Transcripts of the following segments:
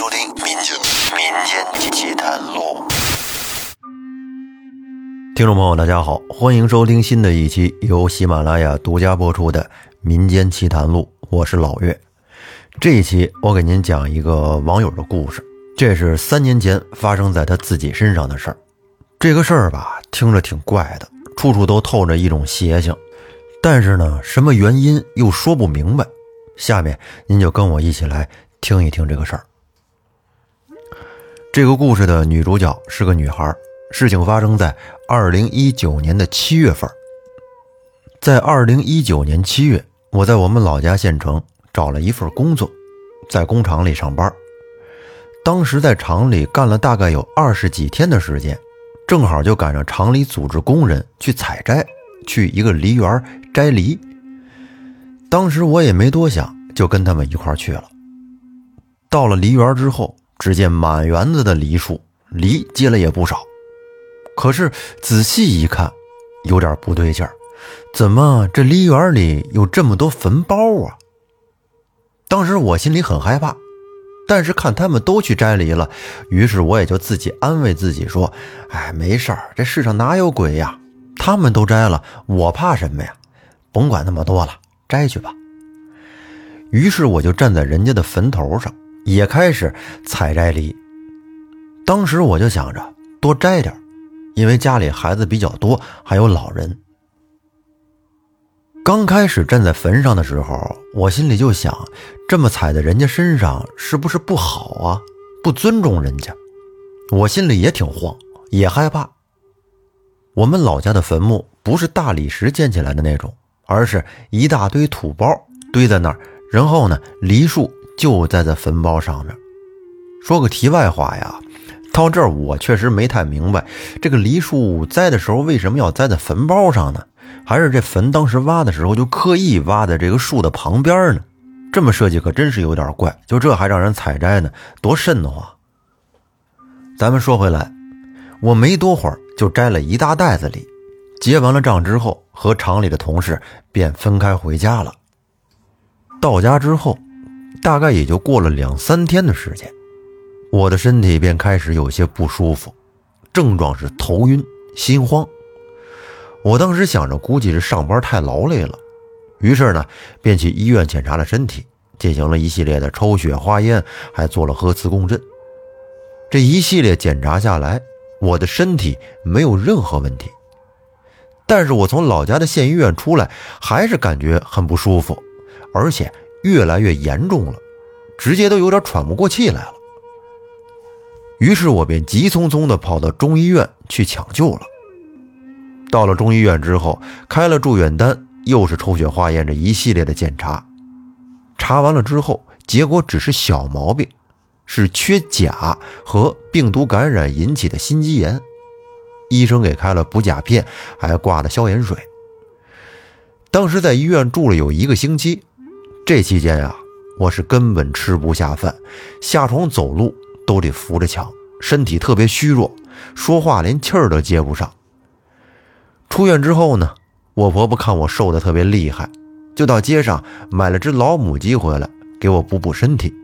收听《民间民间奇谈录》。听众朋友，大家好，欢迎收听新的一期由喜马拉雅独家播出的《民间奇谈录》，我是老岳。这一期我给您讲一个网友的故事，这是三年前发生在他自己身上的事儿。这个事儿吧，听着挺怪的，处处都透着一种邪性，但是呢，什么原因又说不明白。下面您就跟我一起来听一听这个事儿。这个故事的女主角是个女孩，事情发生在二零一九年的七月份。在二零一九年七月，我在我们老家县城找了一份工作，在工厂里上班。当时在厂里干了大概有二十几天的时间。正好就赶上厂里组织工人去采摘，去一个梨园摘梨。当时我也没多想，就跟他们一块去了。到了梨园之后，只见满园子的梨树，梨结了也不少。可是仔细一看，有点不对劲儿，怎么这梨园里有这么多坟包啊？当时我心里很害怕。但是看他们都去摘梨了，于是我也就自己安慰自己说：“哎，没事儿，这世上哪有鬼呀？他们都摘了，我怕什么呀？甭管那么多了，摘去吧。”于是我就站在人家的坟头上，也开始采摘梨。当时我就想着多摘点，因为家里孩子比较多，还有老人。刚开始站在坟上的时候，我心里就想：这么踩在人家身上，是不是不好啊？不尊重人家。我心里也挺慌，也害怕。我们老家的坟墓不是大理石建起来的那种，而是一大堆土包堆在那儿，然后呢，梨树就栽在坟包上面。说个题外话呀，到这儿我确实没太明白，这个梨树栽的时候为什么要栽在坟包上呢？还是这坟当时挖的时候就刻意挖在这个树的旁边呢？这么设计可真是有点怪。就这还让人采摘呢，多瘆得慌。咱们说回来，我没多会儿就摘了一大袋子梨，结完了账之后，和厂里的同事便分开回家了。到家之后，大概也就过了两三天的时间，我的身体便开始有些不舒服，症状是头晕、心慌。我当时想着，估计是上班太劳累了，于是呢，便去医院检查了身体，进行了一系列的抽血化验，还做了核磁共振。这一系列检查下来，我的身体没有任何问题。但是我从老家的县医院出来，还是感觉很不舒服，而且越来越严重了，直接都有点喘不过气来了。于是我便急匆匆地跑到中医院去抢救了。到了中医院之后，开了住院单，又是抽血化验这一系列的检查。查完了之后，结果只是小毛病，是缺钾和病毒感染引起的心肌炎。医生给开了补钾片，还挂了消炎水。当时在医院住了有一个星期，这期间呀，我是根本吃不下饭，下床走路都得扶着墙，身体特别虚弱，说话连气儿都接不上。出院之后呢，我婆婆看我瘦的特别厉害，就到街上买了只老母鸡回来给我补补身体。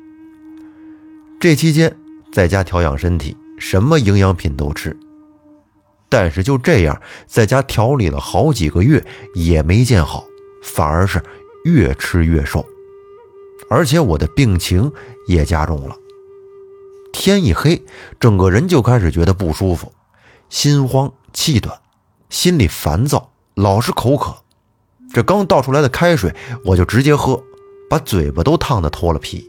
这期间在家调养身体，什么营养品都吃，但是就这样在家调理了好几个月也没见好，反而是越吃越瘦，而且我的病情也加重了。天一黑，整个人就开始觉得不舒服，心慌气短。心里烦躁，老是口渴，这刚倒出来的开水我就直接喝，把嘴巴都烫得脱了皮。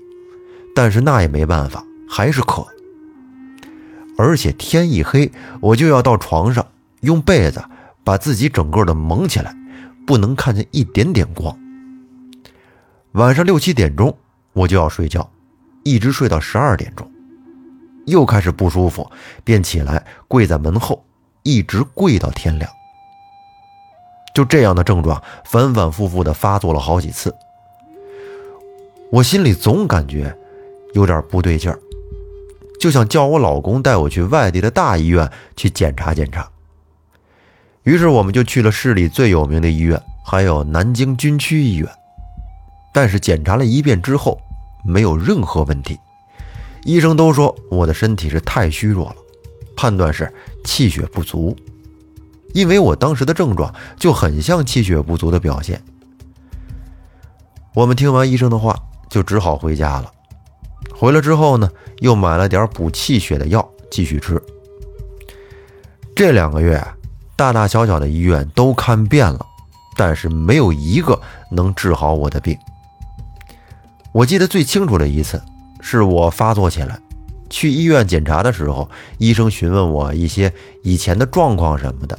但是那也没办法，还是渴。而且天一黑，我就要到床上用被子把自己整个的蒙起来，不能看见一点点光。晚上六七点钟我就要睡觉，一直睡到十二点钟，又开始不舒服，便起来跪在门后。一直跪到天亮，就这样的症状反反复复的发作了好几次。我心里总感觉有点不对劲儿，就想叫我老公带我去外地的大医院去检查检查。于是我们就去了市里最有名的医院，还有南京军区医院。但是检查了一遍之后，没有任何问题，医生都说我的身体是太虚弱了，判断是气血不足。因为我当时的症状就很像气血不足的表现。我们听完医生的话，就只好回家了。回来之后呢，又买了点补气血的药，继续吃。这两个月，大大小小的医院都看遍了，但是没有一个能治好我的病。我记得最清楚的一次，是我发作起来，去医院检查的时候，医生询问我一些以前的状况什么的，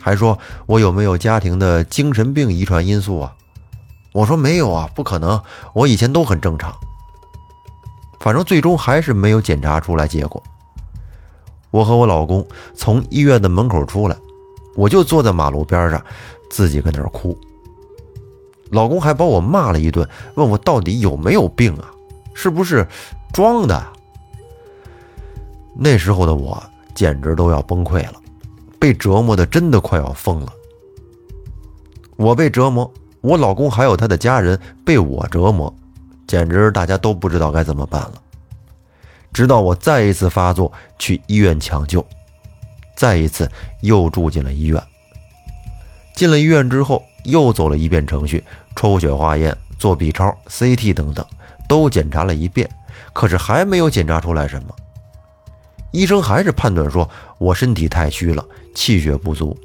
还说我有没有家庭的精神病遗传因素啊？我说没有啊，不可能，我以前都很正常。反正最终还是没有检查出来结果。我和我老公从医院的门口出来，我就坐在马路边上，自己跟那儿哭。老公还把我骂了一顿，问我到底有没有病啊？是不是装的？那时候的我简直都要崩溃了，被折磨的真的快要疯了。我被折磨，我老公还有他的家人被我折磨。简直大家都不知道该怎么办了。直到我再一次发作，去医院抢救，再一次又住进了医院。进了医院之后，又走了一遍程序，抽血化验、做 B 超、CT 等等，都检查了一遍，可是还没有检查出来什么。医生还是判断说我身体太虚了，气血不足。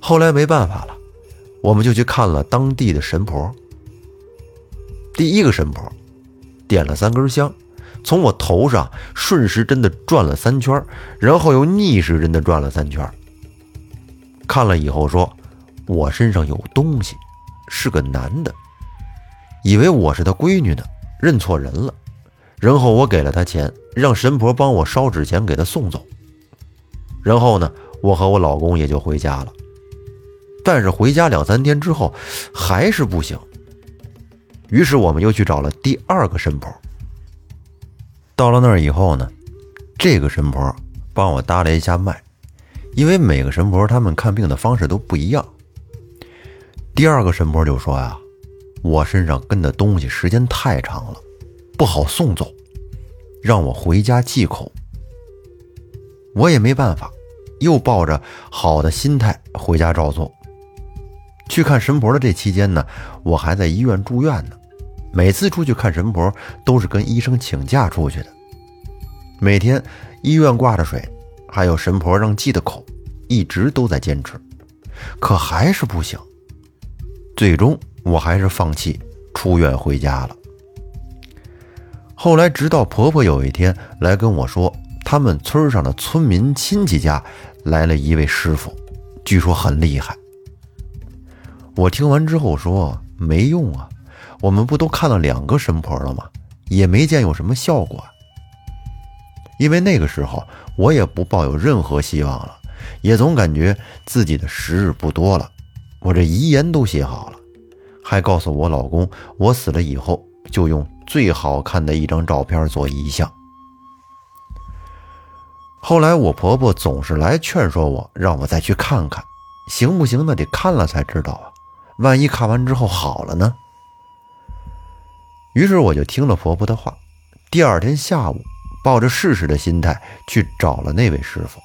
后来没办法了，我们就去看了当地的神婆。第一个神婆点了三根香，从我头上顺时针的转了三圈，然后又逆时针的转了三圈。看了以后说，我身上有东西，是个男的，以为我是他闺女呢，认错人了。然后我给了他钱，让神婆帮我烧纸钱给他送走。然后呢，我和我老公也就回家了。但是回家两三天之后，还是不行。于是我们又去找了第二个神婆。到了那儿以后呢，这个神婆帮我搭了一下脉，因为每个神婆他们看病的方式都不一样。第二个神婆就说呀，我身上跟的东西时间太长了，不好送走，让我回家忌口。我也没办法，又抱着好的心态回家照做。去看神婆的这期间呢，我还在医院住院呢。每次出去看神婆，都是跟医生请假出去的。每天医院挂着水，还有神婆让忌的口，一直都在坚持，可还是不行。最终我还是放弃出院回家了。后来直到婆婆有一天来跟我说，他们村上的村民亲戚家来了一位师傅，据说很厉害。我听完之后说没用啊，我们不都看了两个神婆了吗？也没见有什么效果。因为那个时候我也不抱有任何希望了，也总感觉自己的时日不多了。我这遗言都写好了，还告诉我老公，我死了以后就用最好看的一张照片做遗像。后来我婆婆总是来劝说我，让我再去看看，行不行？那得看了才知道啊。万一看完之后好了呢？于是我就听了婆婆的话，第二天下午抱着试试的心态去找了那位师傅。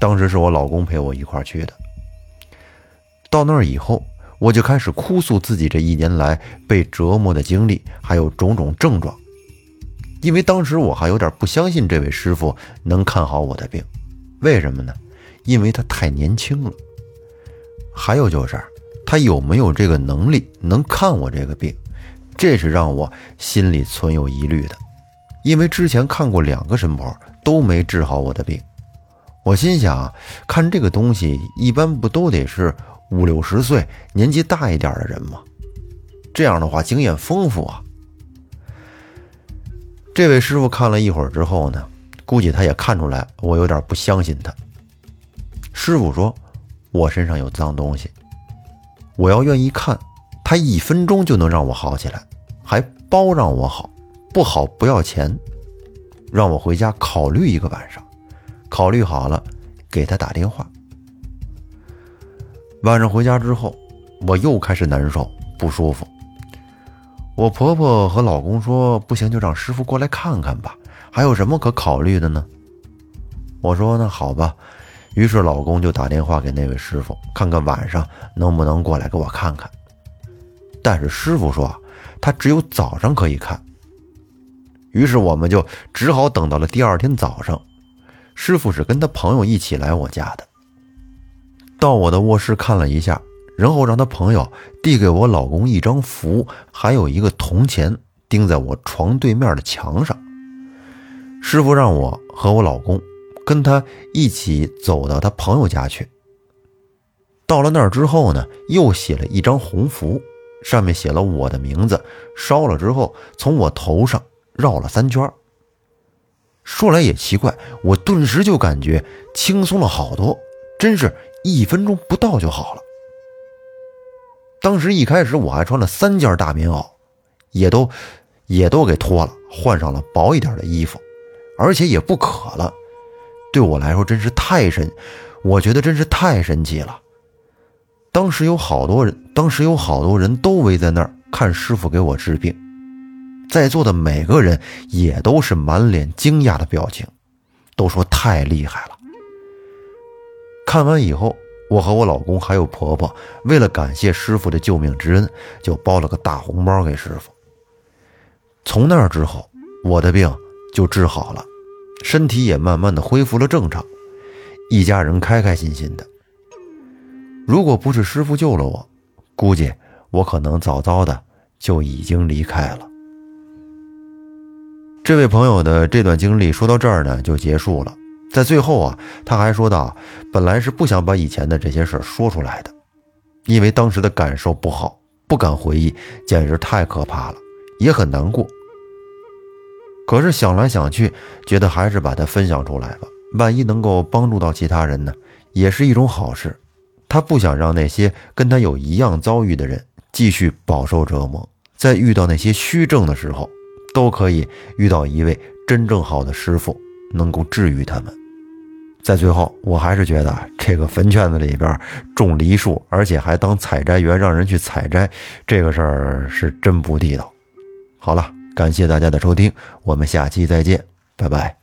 当时是我老公陪我一块去的。到那儿以后，我就开始哭诉自己这一年来被折磨的经历，还有种种症状。因为当时我还有点不相信这位师傅能看好我的病，为什么呢？因为他太年轻了。还有就是。他有没有这个能力能看我这个病？这是让我心里存有疑虑的，因为之前看过两个神婆都没治好我的病。我心想，看这个东西一般不都得是五六十岁、年纪大一点的人嘛？这样的话经验丰富啊。这位师傅看了一会儿之后呢，估计他也看出来我有点不相信他。师傅说，我身上有脏东西。我要愿意看，他一分钟就能让我好起来，还包让我好，不好不要钱，让我回家考虑一个晚上，考虑好了给他打电话。晚上回家之后，我又开始难受不舒服，我婆婆和老公说：“不行，就让师傅过来看看吧，还有什么可考虑的呢？”我说：“那好吧。”于是老公就打电话给那位师傅，看看晚上能不能过来给我看看。但是师傅说他只有早上可以看。于是我们就只好等到了第二天早上。师傅是跟他朋友一起来我家的，到我的卧室看了一下。然后让他朋友递给我老公一张符，还有一个铜钱，钉在我床对面的墙上。师傅让我和我老公跟他一起走到他朋友家去。到了那儿之后呢，又写了一张红符，上面写了我的名字。烧了之后，从我头上绕了三圈。说来也奇怪，我顿时就感觉轻松了好多，真是一分钟不到就好了。当时一开始我还穿了三件大棉袄，也都也都给脱了，换上了薄一点的衣服，而且也不渴了。对我来说真是太神，我觉得真是太神奇了。当时有好多人，当时有好多人都围在那儿看师傅给我治病，在座的每个人也都是满脸惊讶的表情，都说太厉害了。看完以后。我和我老公还有婆婆，为了感谢师傅的救命之恩，就包了个大红包给师傅。从那儿之后，我的病就治好了，身体也慢慢的恢复了正常，一家人开开心心的。如果不是师傅救了我，估计我可能早早的就已经离开了。这位朋友的这段经历说到这儿呢，就结束了。在最后啊，他还说道：“本来是不想把以前的这些事说出来的，因为当时的感受不好，不敢回忆，简直太可怕了，也很难过。可是想来想去，觉得还是把它分享出来吧，万一能够帮助到其他人呢，也是一种好事。他不想让那些跟他有一样遭遇的人继续饱受折磨，在遇到那些虚症的时候，都可以遇到一位真正好的师傅。”能够治愈他们。在最后，我还是觉得这个坟圈子里边种梨树，而且还当采摘园让人去采摘，这个事儿是真不地道。好了，感谢大家的收听，我们下期再见，拜拜。